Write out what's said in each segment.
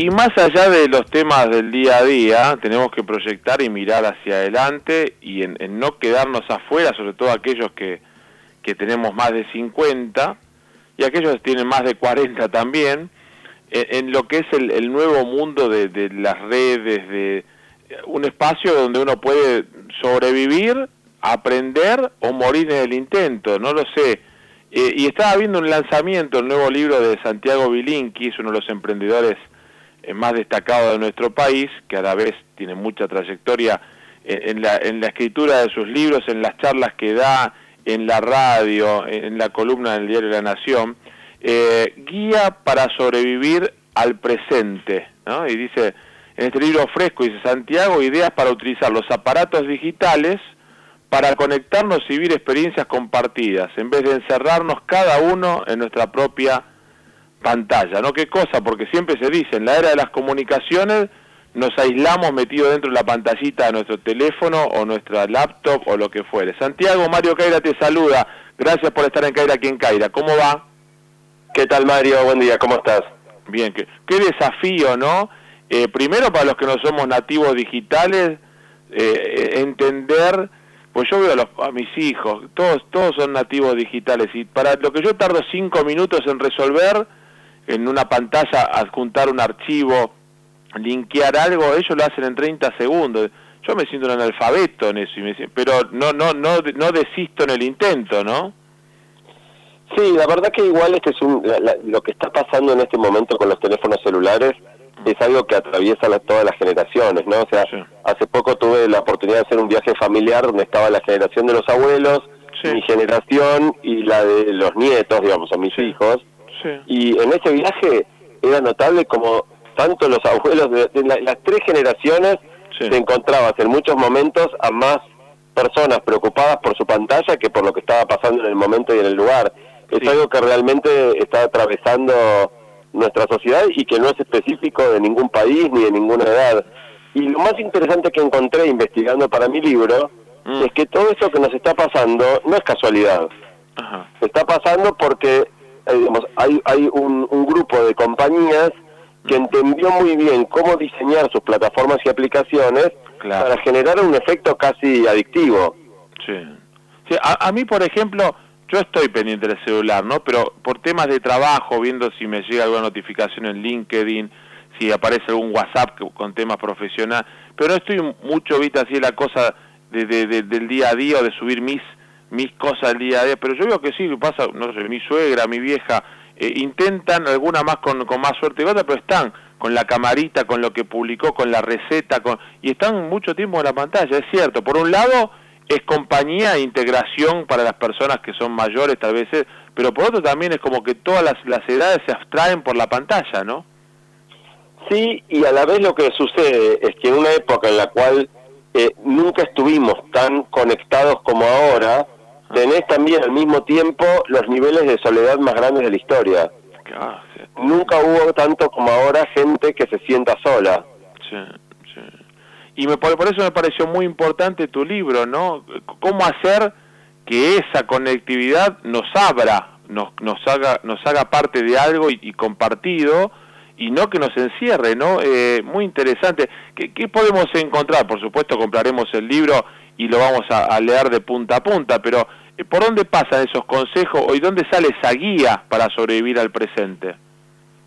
Y más allá de los temas del día a día, tenemos que proyectar y mirar hacia adelante y en, no quedarnos afuera, sobre todo aquellos que, que tenemos más de 50 y aquellos que tienen más de 40 también, en, lo que es el, nuevo mundo de, de, las redes, de un espacio donde uno puede sobrevivir, aprender o morir en el intento, no lo sé. Eh, y estaba viendo un lanzamiento, el nuevo libro de Santiago Bilinqui, es uno de los emprendedores más destacados de nuestro país, que a la vez tiene mucha trayectoria en, la, en la escritura de sus libros, en las charlas que da, en la radio, en la columna del diario La Nación, eh, guía para sobrevivir al presente, ¿no? Y dice, en este libro fresco, dice Santiago, ideas para utilizar los aparatos digitales para conectarnos y vivir experiencias compartidas, en vez de encerrarnos cada uno en nuestra propia pantalla, ¿no? ¿Qué cosa? Porque siempre se dice, en la era de las comunicaciones nos aislamos metidos dentro de la pantallita de nuestro teléfono o nuestra laptop o lo que fuere. Santiago, Mario Caira te saluda. Gracias por estar en Caira aquí en Caira. ¿Cómo va? ¿Qué tal Mario? Buen día, ¿cómo estás? Bien, qué, qué desafío, ¿no? Eh, primero para los que no somos nativos digitales, eh, entender, pues yo veo a, los, a mis hijos, todos, todos son nativos digitales y para lo que yo tardo cinco minutos en resolver, en una pantalla adjuntar un archivo, linkear algo, ellos lo hacen en 30 segundos. Yo me siento un analfabeto en eso, y me, pero no, no, no, no desisto en el intento, ¿no? Sí, la verdad que igual este es un, lo que está pasando en este momento con los teléfonos celulares es algo que atraviesa todas las generaciones, ¿no? O sea, hace poco tuve la oportunidad de hacer un viaje familiar donde estaba la generación de los abuelos, mi generación y la de los nietos, digamos, o mis hijos. Y en ese viaje era notable como tanto los abuelos de, las tres generaciones se encontrabas en muchos momentos a más personas preocupadas por su pantalla que por lo que estaba pasando en el momento y en el lugar. Es algo que realmente está atravesando nuestra sociedad y que no es específico de ningún país ni de ninguna edad. Y lo más interesante que encontré investigando para mi libro mm. es que todo eso que nos está pasando no es casualidad. Está pasando porque eh, hay, hay un, grupo de compañías que entendió muy bien cómo diseñar sus plataformas y aplicaciones para generar un efecto casi adictivo. Sí. a, mí, por ejemplo, yo estoy pendiente del celular, ¿no? Pero por temas de trabajo, viendo si me llega alguna notificación en LinkedIn, si aparece algún WhatsApp con temas profesionales, pero no estoy mucho, viste, así la cosa de, del día a día o de subir mis mis cosas del día a día, pero yo veo que sí, pasa, no sé, mi suegra, mi vieja, eh, intentan, alguna más con, con más suerte que otra, pero están con la camarita, con lo que publicó, con la receta, con y están mucho tiempo en la pantalla, es cierto. Por un lado, es compañía e integración para las personas que son mayores tal vez, pero por otro también es como que todas las, las edades se abstraen por la pantalla, ¿no? Sí, y a la vez lo que sucede es que en una época en la cual eh, nunca estuvimos tan conectados como ahora, ah. Tenés también al mismo tiempo los niveles de soledad más grandes de la historia. Nunca hubo tanto como ahora gente que se sienta sola. Sí. Y me, por, eso me pareció muy importante tu libro, ¿no? Cómo hacer que esa conectividad nos abra, nos, nos, haga, nos haga parte de algo y, compartido y no que nos encierre, ¿no? Eh, muy interesante. ¿Qué, ¿Qué, podemos encontrar? Por supuesto, compraremos el libro y lo vamos a, leer de punta a punta, pero ¿por dónde pasan esos consejos y dónde sale esa guía para sobrevivir al presente?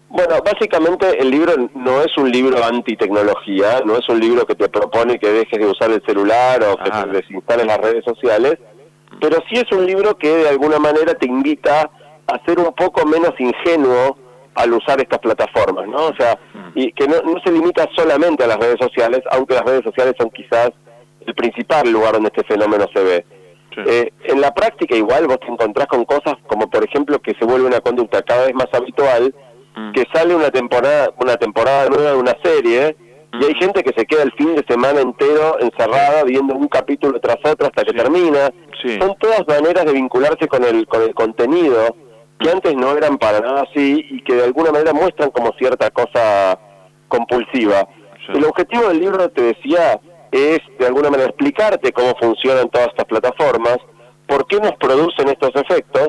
Bueno, básicamente el libro no es un libro anti-tecnología, no es un libro que te propone que dejes de usar el celular o que te desinstales las redes sociales, pero sí es un libro que de alguna manera te invita a ser un poco menos ingenuo al usar estas plataformas, ¿no? O sea, mm. y que no, se limita solamente a las redes sociales, aunque las redes sociales son quizás el principal lugar donde este fenómeno se ve. Eh, en la práctica igual vos te encontrás con cosas como por ejemplo que se vuelve una conducta cada vez más habitual Mm. que sale una temporada una temporada nueva de una serie y hay mm. gente que se queda el fin de semana entero encerrada viendo un capítulo tras otro hasta que termina. Son todas maneras de vincularse con el con el contenido que antes no eran para nada así y que de alguna manera muestran como cierta cosa compulsiva. El objetivo del libro, te decía, es de alguna manera explicarte cómo funcionan todas estas plataformas, por qué nos producen estos efectos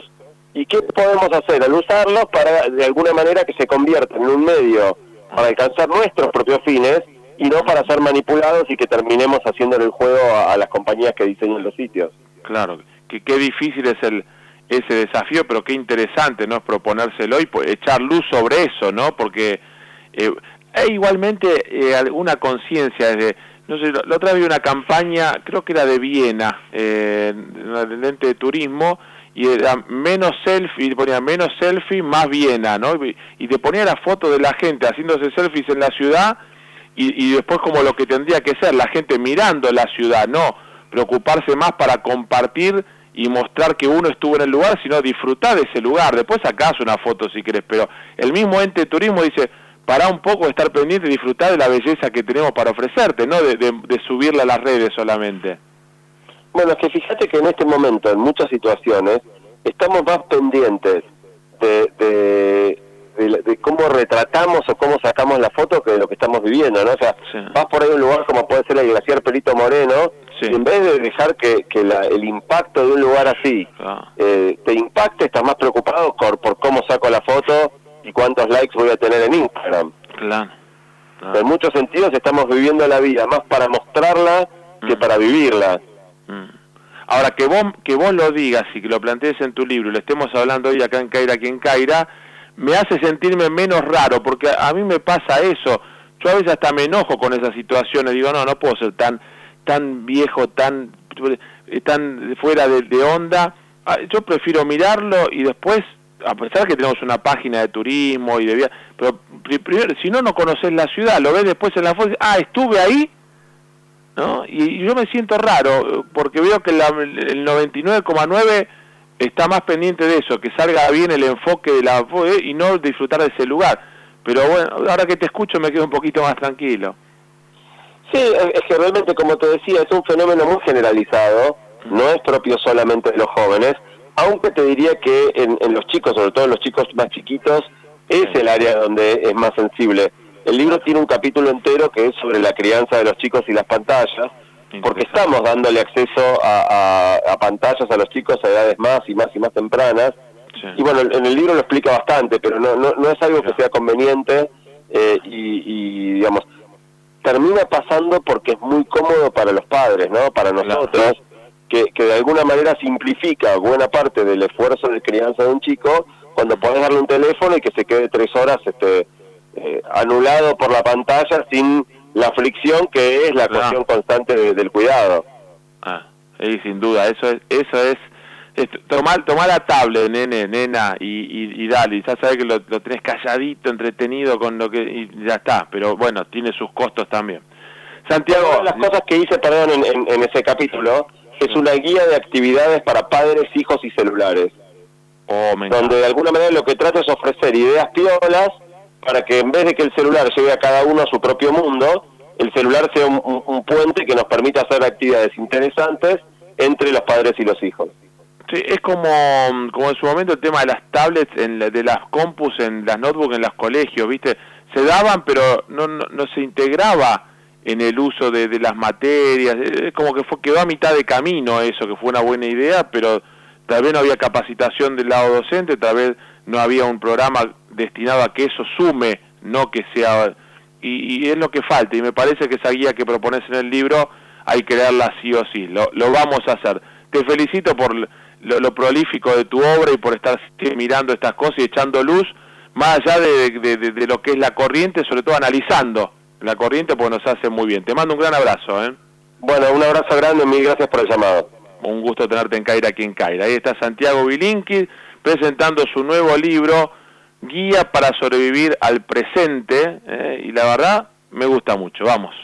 y qué podemos hacer al usarlos para de alguna manera que se convierta en un medio para alcanzar nuestros propios fines y no para ser manipulados y que terminemos haciéndole el juego a, las compañías que diseñan los sitios. Claro, que qué difícil es el ese desafío, pero qué interesante, ¿no? Es proponérselo y echar luz sobre eso, ¿no? Porque eh, hay igualmente eh, alguna conciencia desde no sé, la otra vez vi una campaña, creo que era de Viena, eh, del ente de turismo, y era menos selfie, y ponía menos selfie, más Viena, ¿no? Y te ponía la foto de la gente haciéndose selfies en la ciudad y, y después como lo que tendría que ser, la gente mirando la ciudad, no preocuparse más para compartir y mostrar que uno estuvo en el lugar, sino disfrutar de ese lugar. Después sacás una foto si querés, pero el mismo ente de turismo dice, para un poco estar pendiente y disfrutar de la belleza que tenemos para ofrecerte, no de, de, subirla a las redes solamente. Bueno, es que fíjate que en este momento, en muchas situaciones, estamos más pendientes de, de, de, cómo retratamos o cómo sacamos la foto que de lo que estamos viviendo, ¿no? O sea, vas por ahí a un lugar como puede ser el glaciar Perito Moreno, y en vez de dejar que, que el impacto de un lugar así ah. eh, te impacte, estás más preocupado por, por cómo saco la foto y cuántos likes voy a tener en Instagram. Claro. En muchos sentidos estamos viviendo la vida más para mostrarla que mm. para vivirla. Mm. Ahora, que vos, que vos lo digas y que lo plantees en tu libro y lo estemos hablando hoy acá en Caira, aquí en Caira, me hace sentirme menos raro, porque a, mí me pasa eso. Yo a veces hasta me enojo con esas situaciones, digo, no, no puedo ser tan, tan viejo, tan, tan fuera de, de onda. Ah, yo prefiero mirarlo y después a pesar que tenemos una página de turismo y de pero primero, si no, no conoces la ciudad, lo ves después en la foto, ah, estuve ahí, ¿no? Y, yo me siento raro, porque veo que la, el 99,9 está más pendiente de eso, que salga bien el enfoque de la ¿eh? y no disfrutar de ese lugar. Pero bueno, ahora que te escucho me quedo un poquito más tranquilo. Sí, es que realmente, como te decía, es un fenómeno muy generalizado, no es propio solamente de los jóvenes, aunque te diría que en, los chicos, sobre todo en los chicos más chiquitos, es el área donde es más sensible. El libro tiene un capítulo entero que es sobre la crianza de los chicos y las pantallas, porque estamos dándole acceso a, pantallas a los chicos a edades más y más y más tempranas. Y bueno, en el libro lo explica bastante, pero no, no, es algo que sea conveniente eh, y, digamos, termina pasando porque es muy cómodo para los padres, ¿no? Para nosotros que, de alguna manera simplifica buena parte del esfuerzo de crianza de un chico cuando podés darle un teléfono y que se quede tres horas este, eh, anulado por la pantalla sin la fricción que es la cuestión constante del cuidado. Ah, sí, sin duda, eso es, eso es, tomar, tomar la tablet, nene, nena, y, y, dale, ya sabes que lo, lo, tenés calladito, entretenido con lo que, y ya está, pero bueno, tiene sus costos también. Santiago, las cosas que hice, perdón, en, en ese capítulo, es una guía de actividades para padres, hijos y celulares. Oh, donde de alguna manera lo que trata es ofrecer ideas piolas para que en vez de que el celular lleve a cada uno a su propio mundo, el celular sea un, puente que nos permita hacer actividades interesantes entre los padres y los hijos. Sí, es como, como en su momento el tema de las tablets, en de las compus, en las notebooks, en los colegios, ¿viste? Se daban, pero no, no, no se integraba en el uso de, las materias, es como que fue, quedó a mitad de camino eso, que fue una buena idea, pero tal vez no había capacitación del lado docente, tal vez no había un programa destinado a que eso sume, no que sea... Y, es lo que falta, y me parece que esa guía que propones en el libro hay que leerla sí o sí, lo, vamos a hacer. Te felicito por lo, prolífico de tu obra y por estar mirando estas cosas y echando luz, más allá de, de lo que es la corriente, sobre todo analizando la corriente pues nos hace muy bien. Te mando un gran abrazo. ¿eh? Bueno, un abrazo grande, mil gracias por el llamado. Un gusto tenerte en Caira aquí en Caira. Ahí está Santiago Vilinqui presentando su nuevo libro, Guía para sobrevivir al presente, ¿eh? y la verdad me gusta mucho. Vamos.